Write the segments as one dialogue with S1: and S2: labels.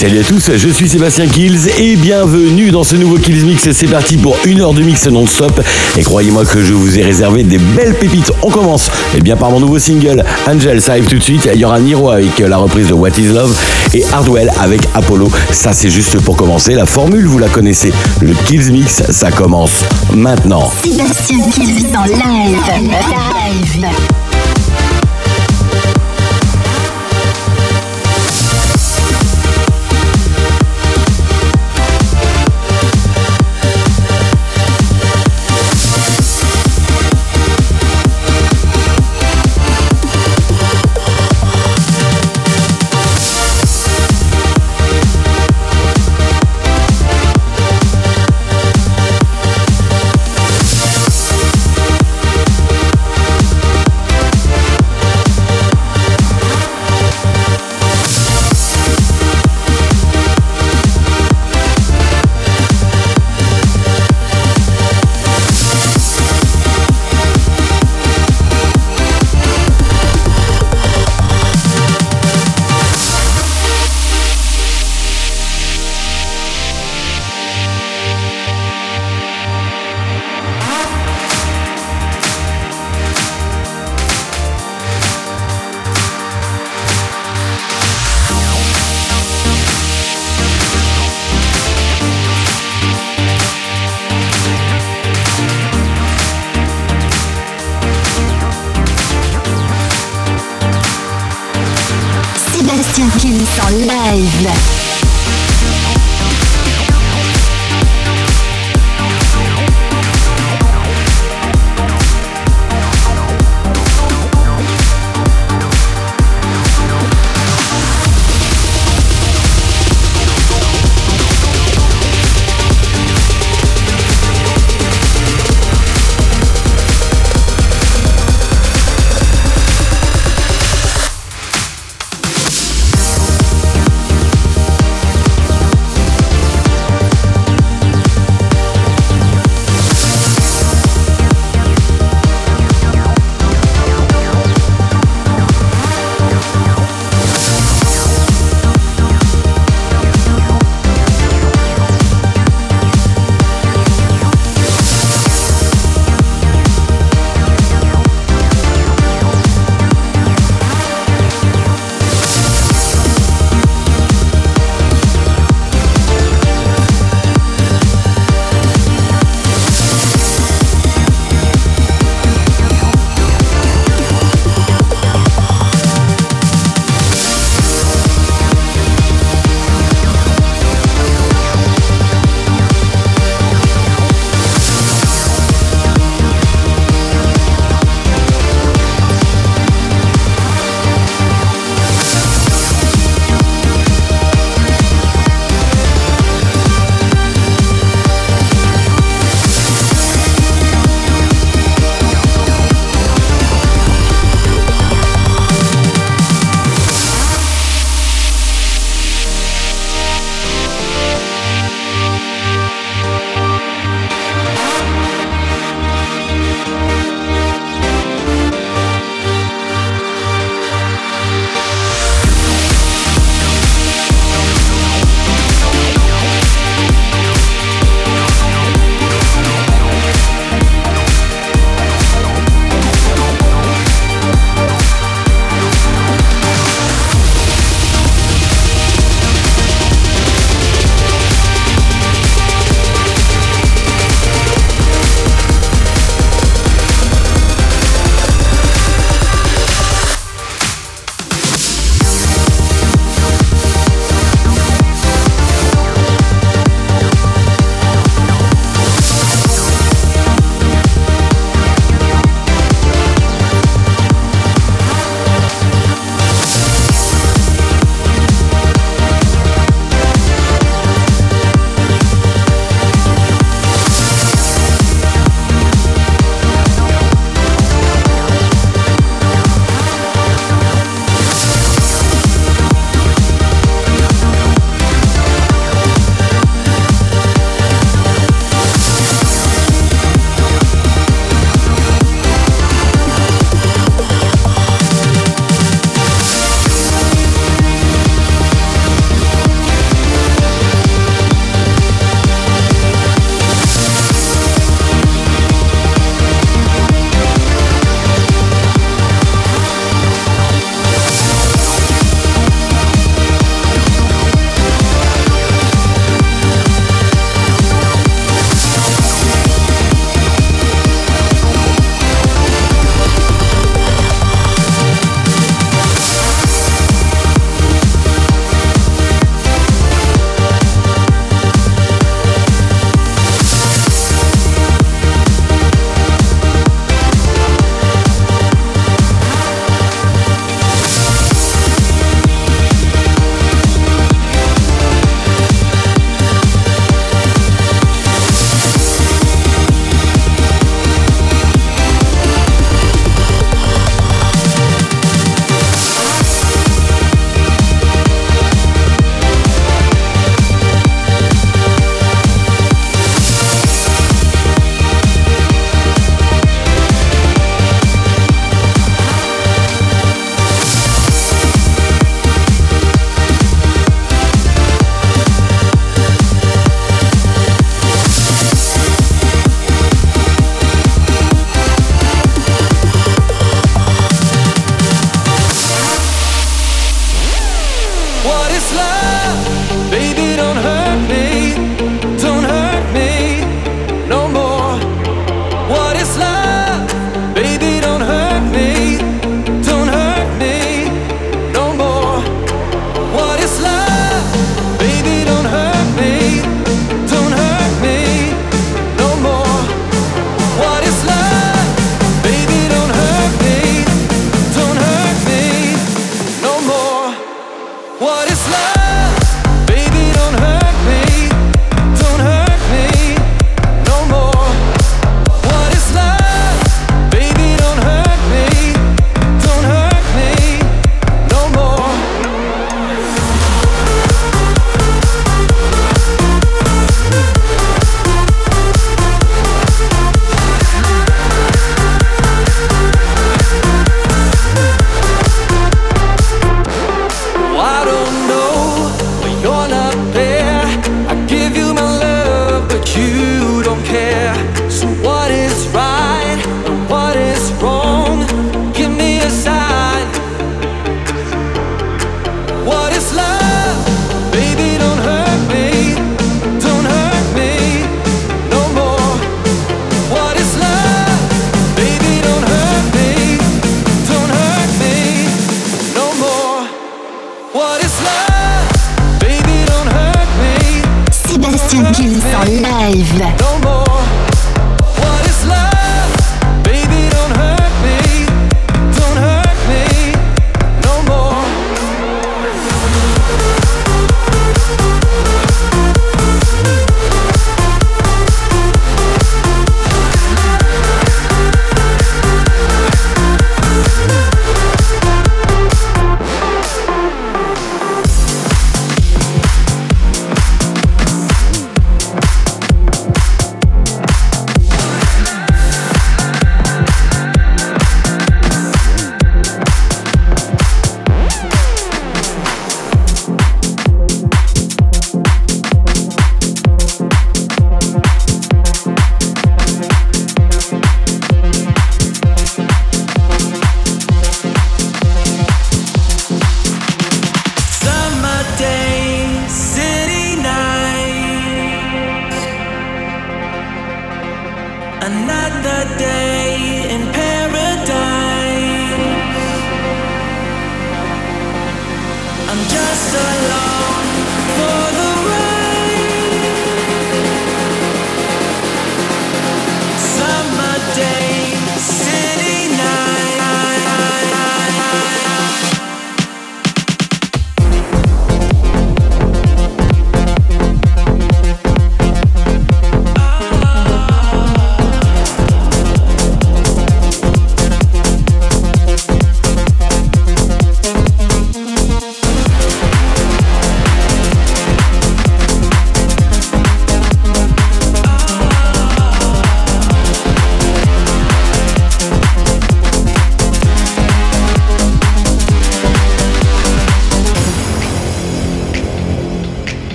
S1: Salut à tous, je suis Sébastien Kills et bienvenue dans ce nouveau Kills Mix. C'est parti pour une heure de mix non-stop. Et croyez-moi que je vous ai réservé des belles pépites. On commence eh bien par mon nouveau single Angel, ça arrive tout de suite. Il y aura Niro avec la reprise de What is Love et Hardwell avec Apollo. Ça c'est juste pour commencer. La formule, vous la connaissez. Le Kills Mix, ça commence maintenant.
S2: Sébastien Kills en live. Live. Live.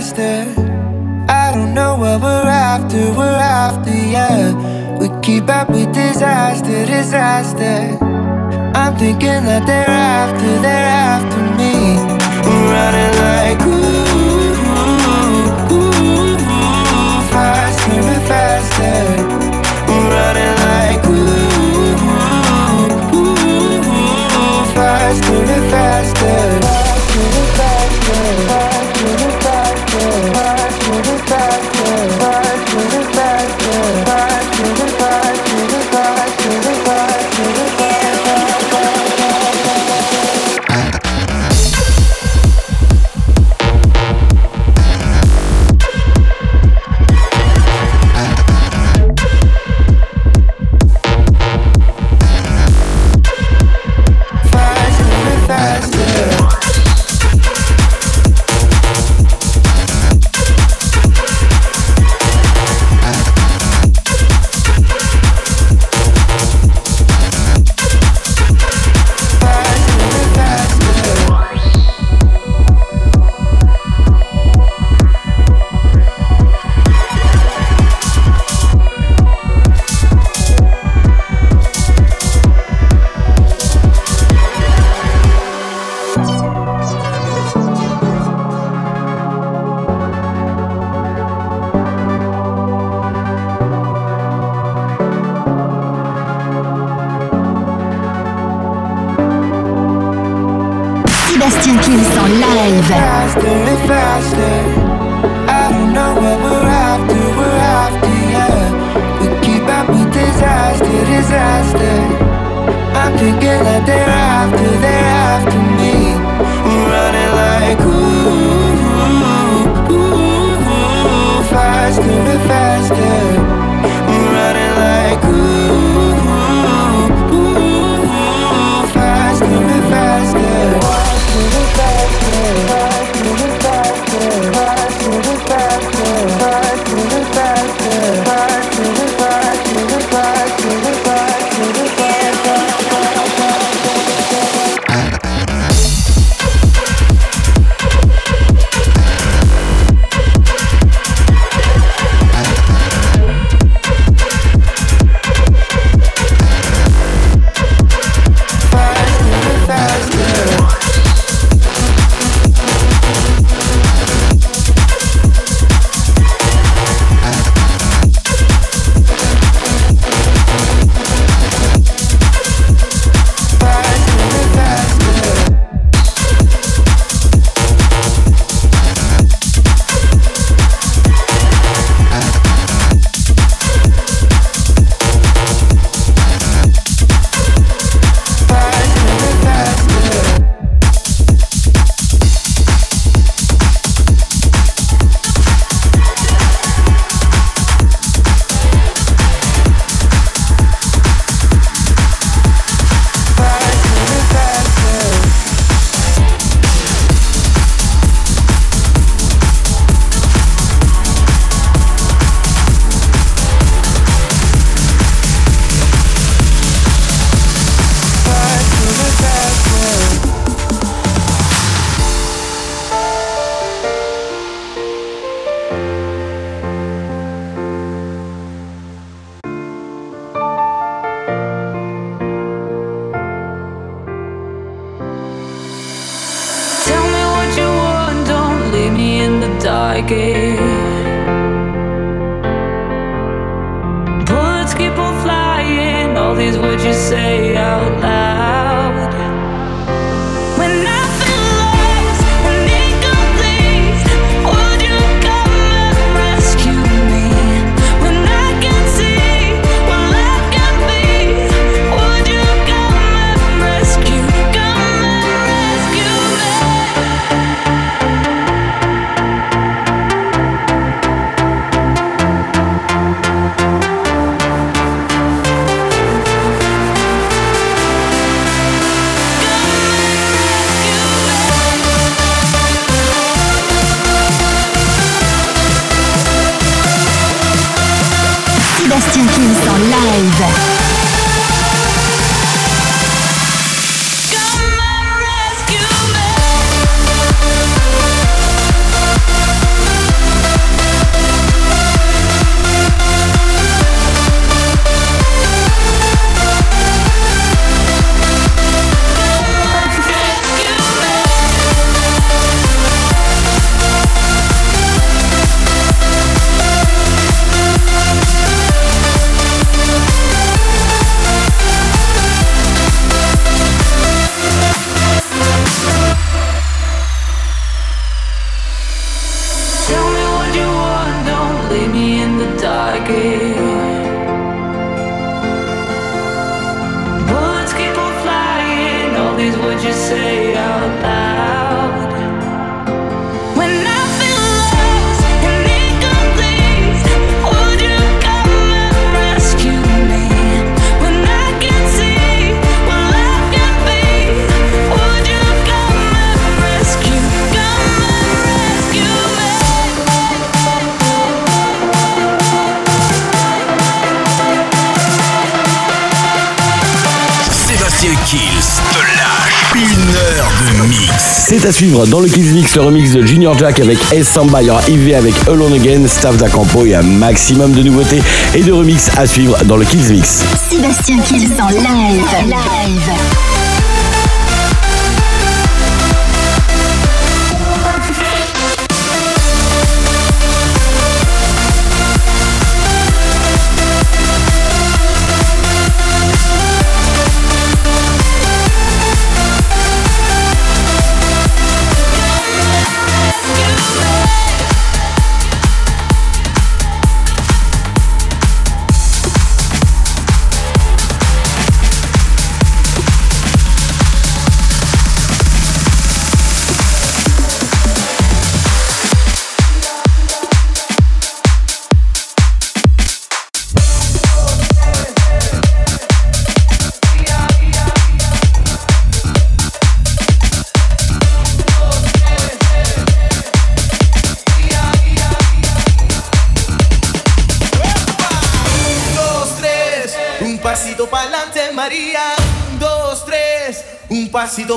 S3: Faster. I don't know what we're after, we're after, yeah. We keep up with disaster, disaster. I'm thinking that they're after, they're after me. We're running like ooh, ooh, ooh, ooh faster and faster.
S4: like it. Bullets keep on flying, all these words you say.
S1: est à suivre dans le Kids Mix le remix de Junior Jack avec S Samba, il y aura IV avec Alone Again, Staff d'Acampo et un maximum de nouveautés et de remix à suivre dans le Kids Mix.
S2: Sébastien Kills en live.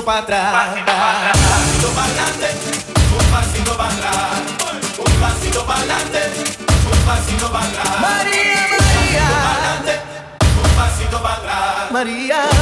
S5: para atrás. Un pasito para adelante, un pasito para atrás. Un pasito para adelante, un pasito para atrás. María, María. Un pasito para un pasito para atrás. María.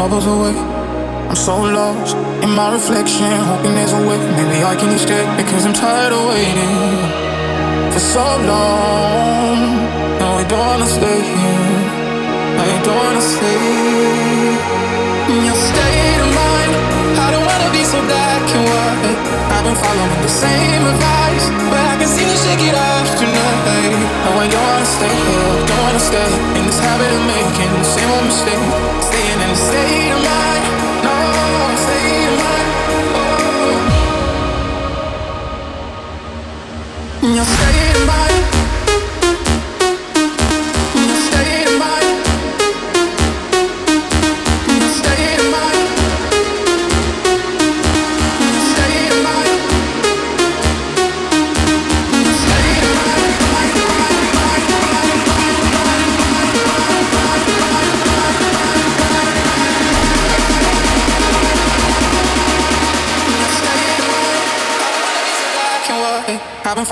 S6: Troubles away. I'm so lost in my reflection, hoping there's a way. Maybe I can escape because I'm tired of waiting for so long. No, I don't wanna stay here. I don't wanna stay. In your I've been following the same advice, but I can see you shake it off tonight. No, I don't wanna stay here. Don't wanna stay in this habit of making the same old mistake. Staying in the state of mind, no, state of mind. Oh. Your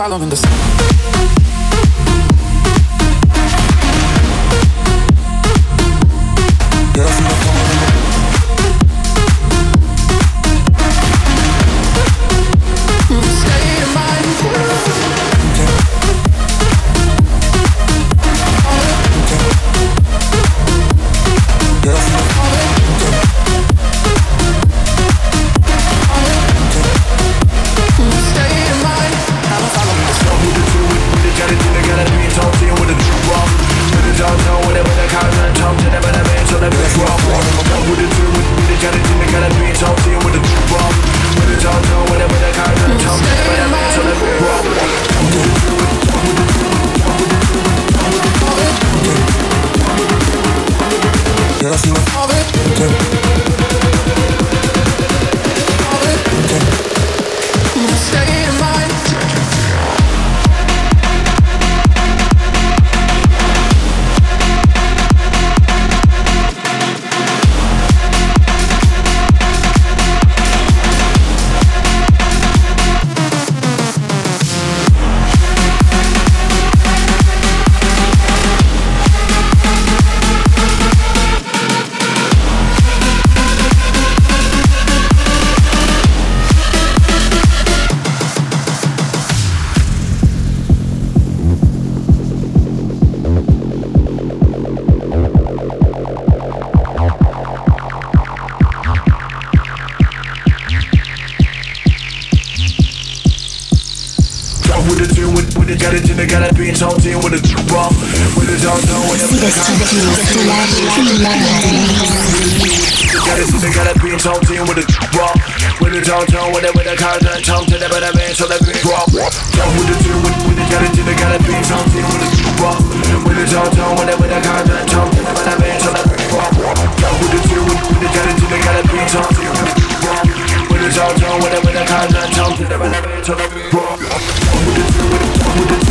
S6: state of mind. I've
S7: been following the sun. With the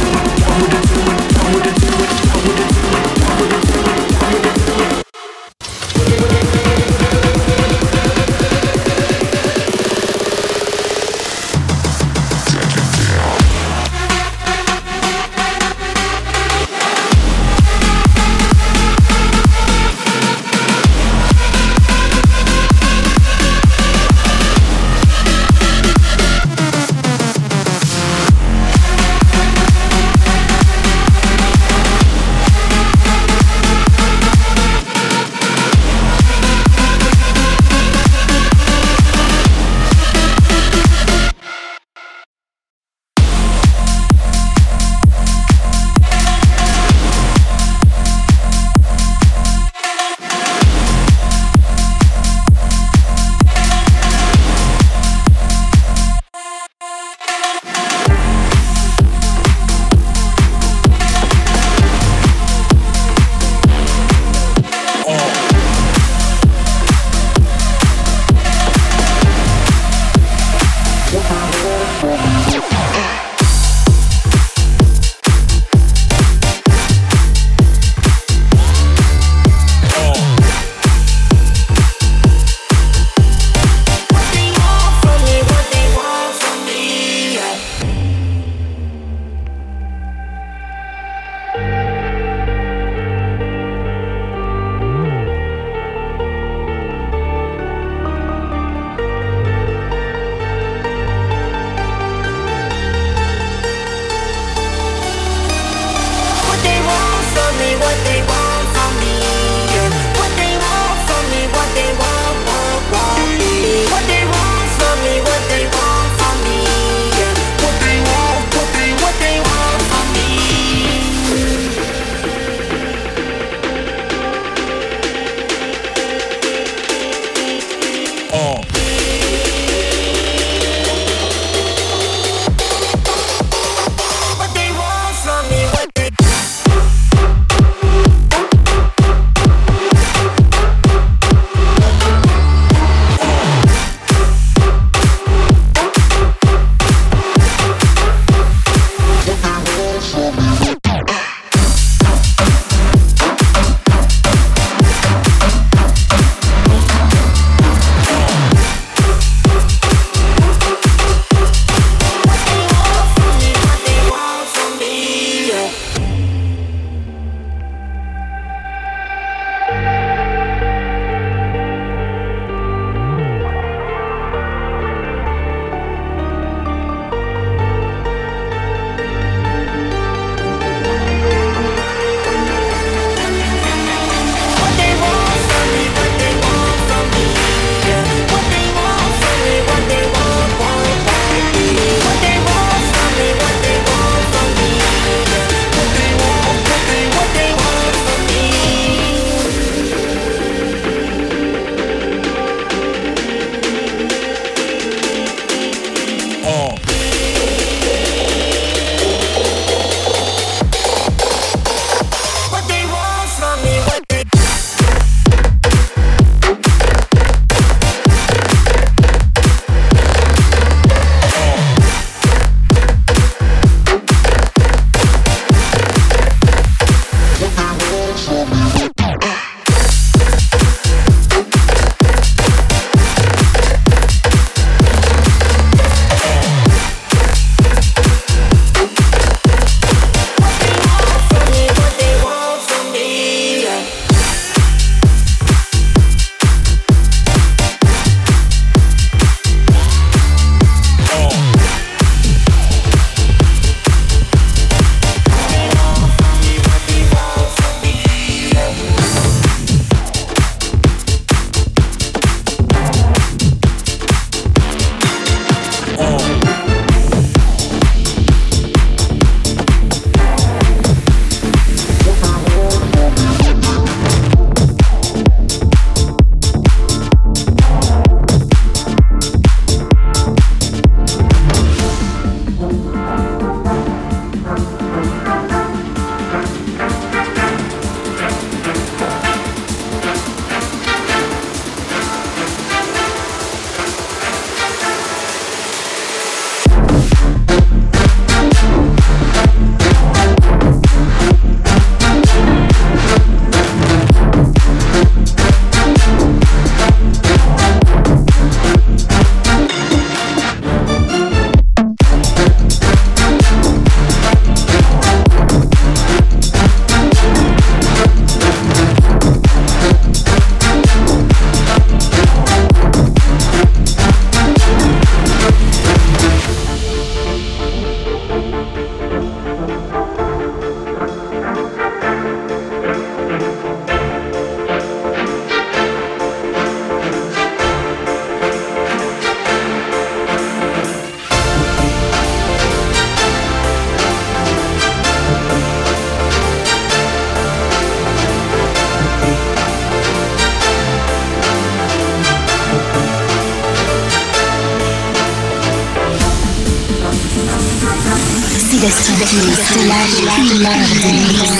S2: Décalage, une heure de mix.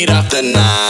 S8: beat up the night.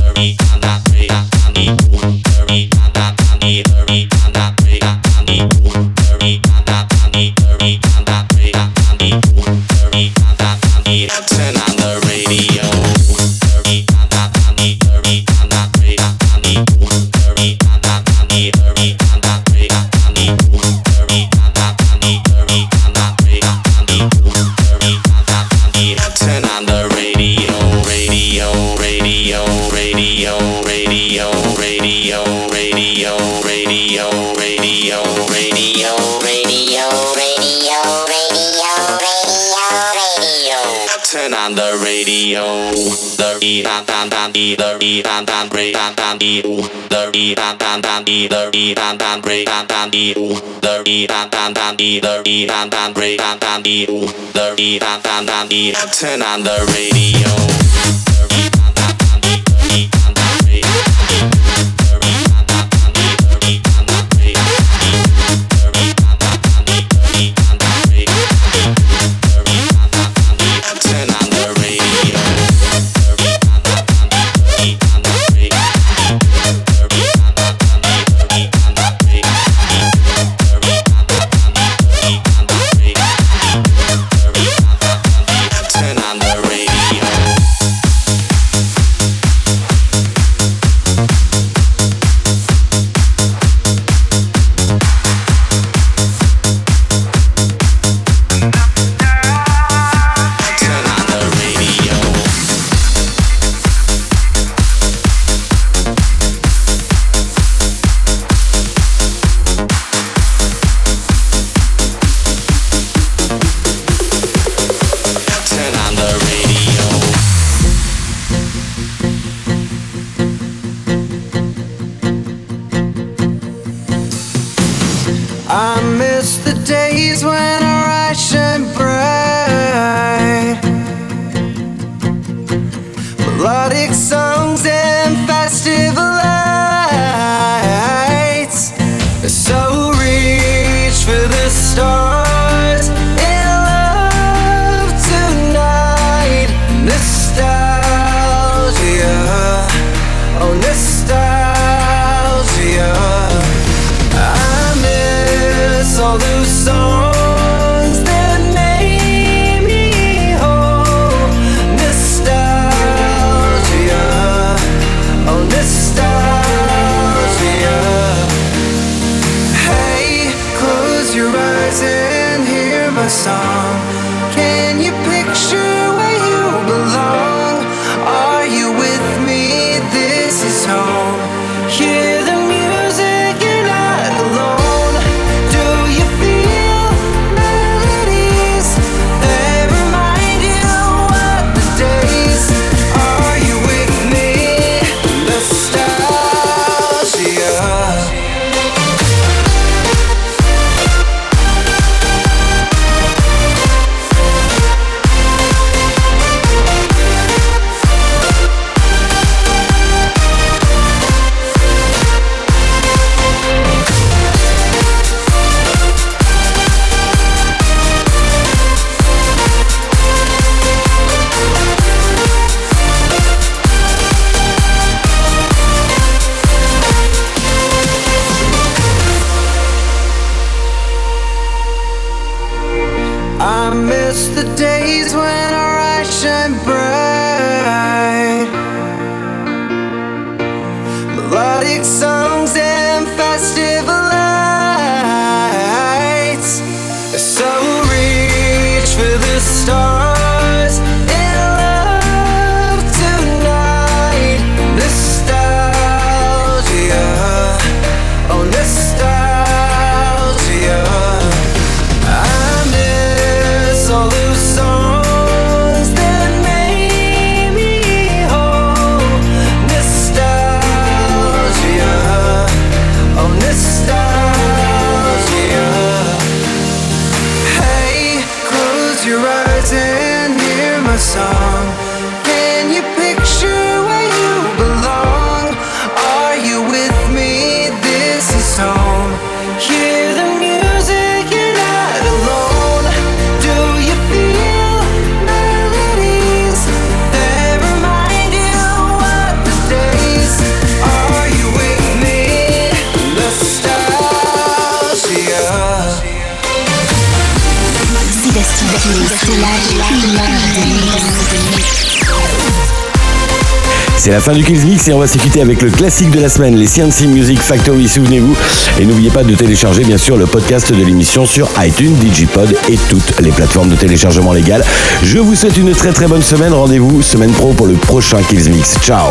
S8: yo, the e dan dan dan e the e dan dan re dan dan e u, the e dan dan dan e the e dan dan re dan dan e u, the e dan dan dan e the e dan dan re dan dan turn on the radio.
S9: and hear my song. Can you picture?
S1: C'est la fin du Kills Mix et on va s'écouter avec le classique de la semaine, les CNC Music Factory, souvenez-vous. Et n'oubliez pas de télécharger bien sûr le podcast de l'émission sur iTunes, Digipod et toutes les plateformes de téléchargement légales. Je vous souhaite une très très bonne semaine. Rendez-vous semaine pro pour le prochain Kills Mix. Ciao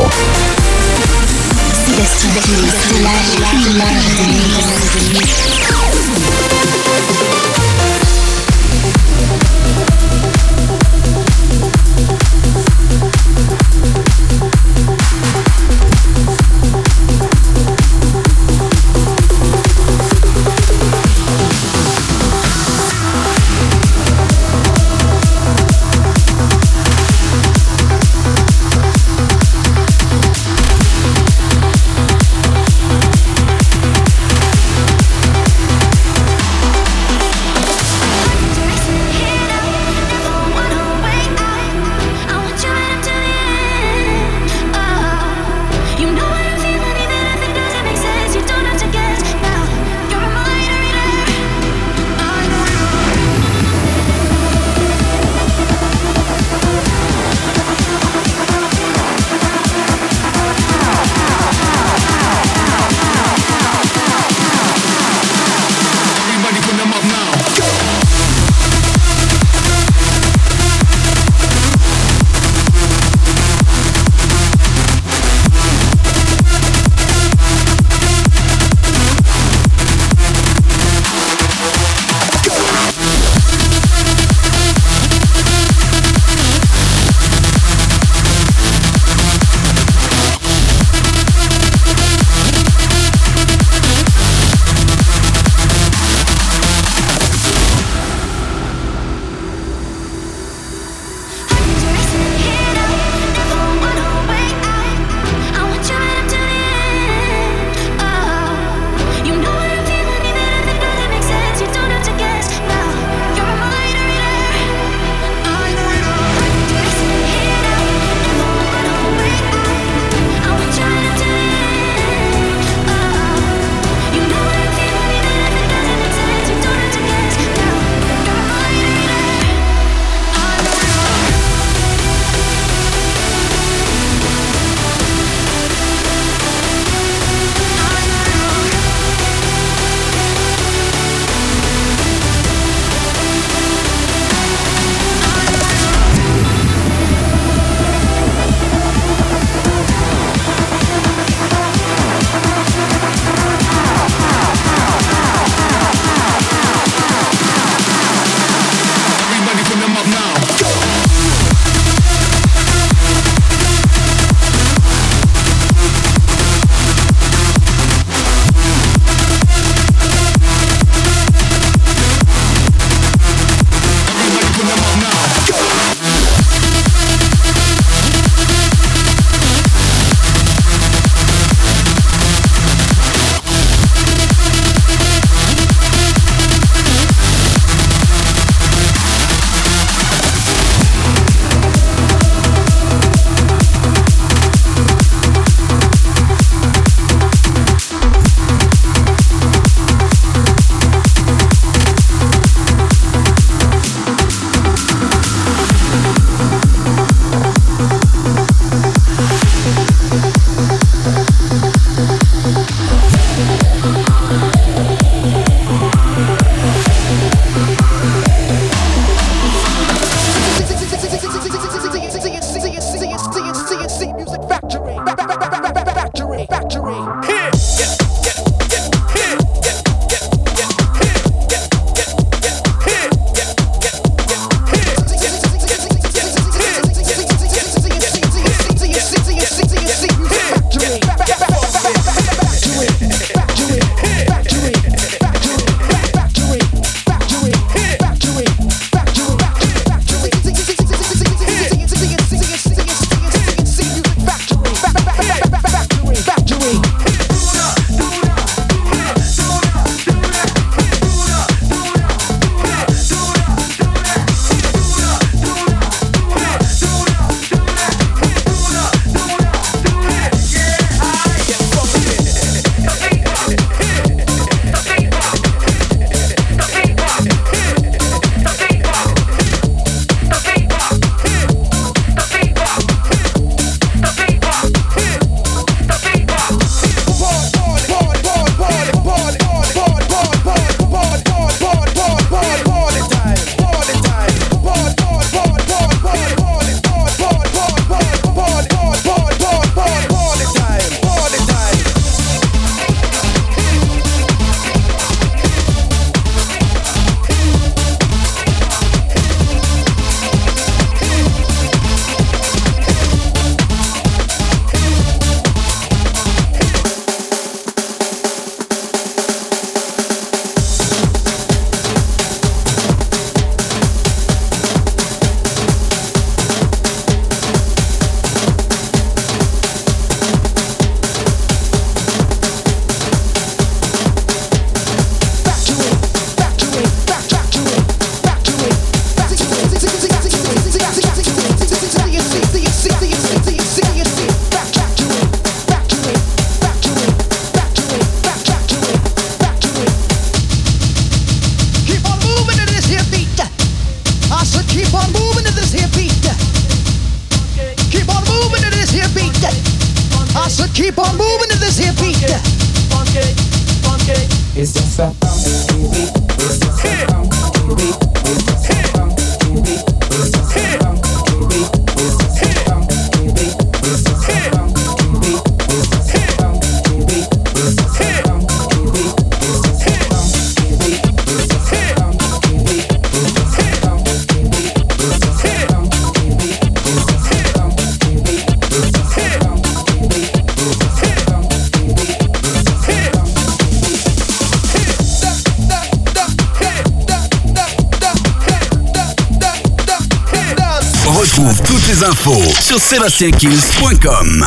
S10: sébastienkills.com.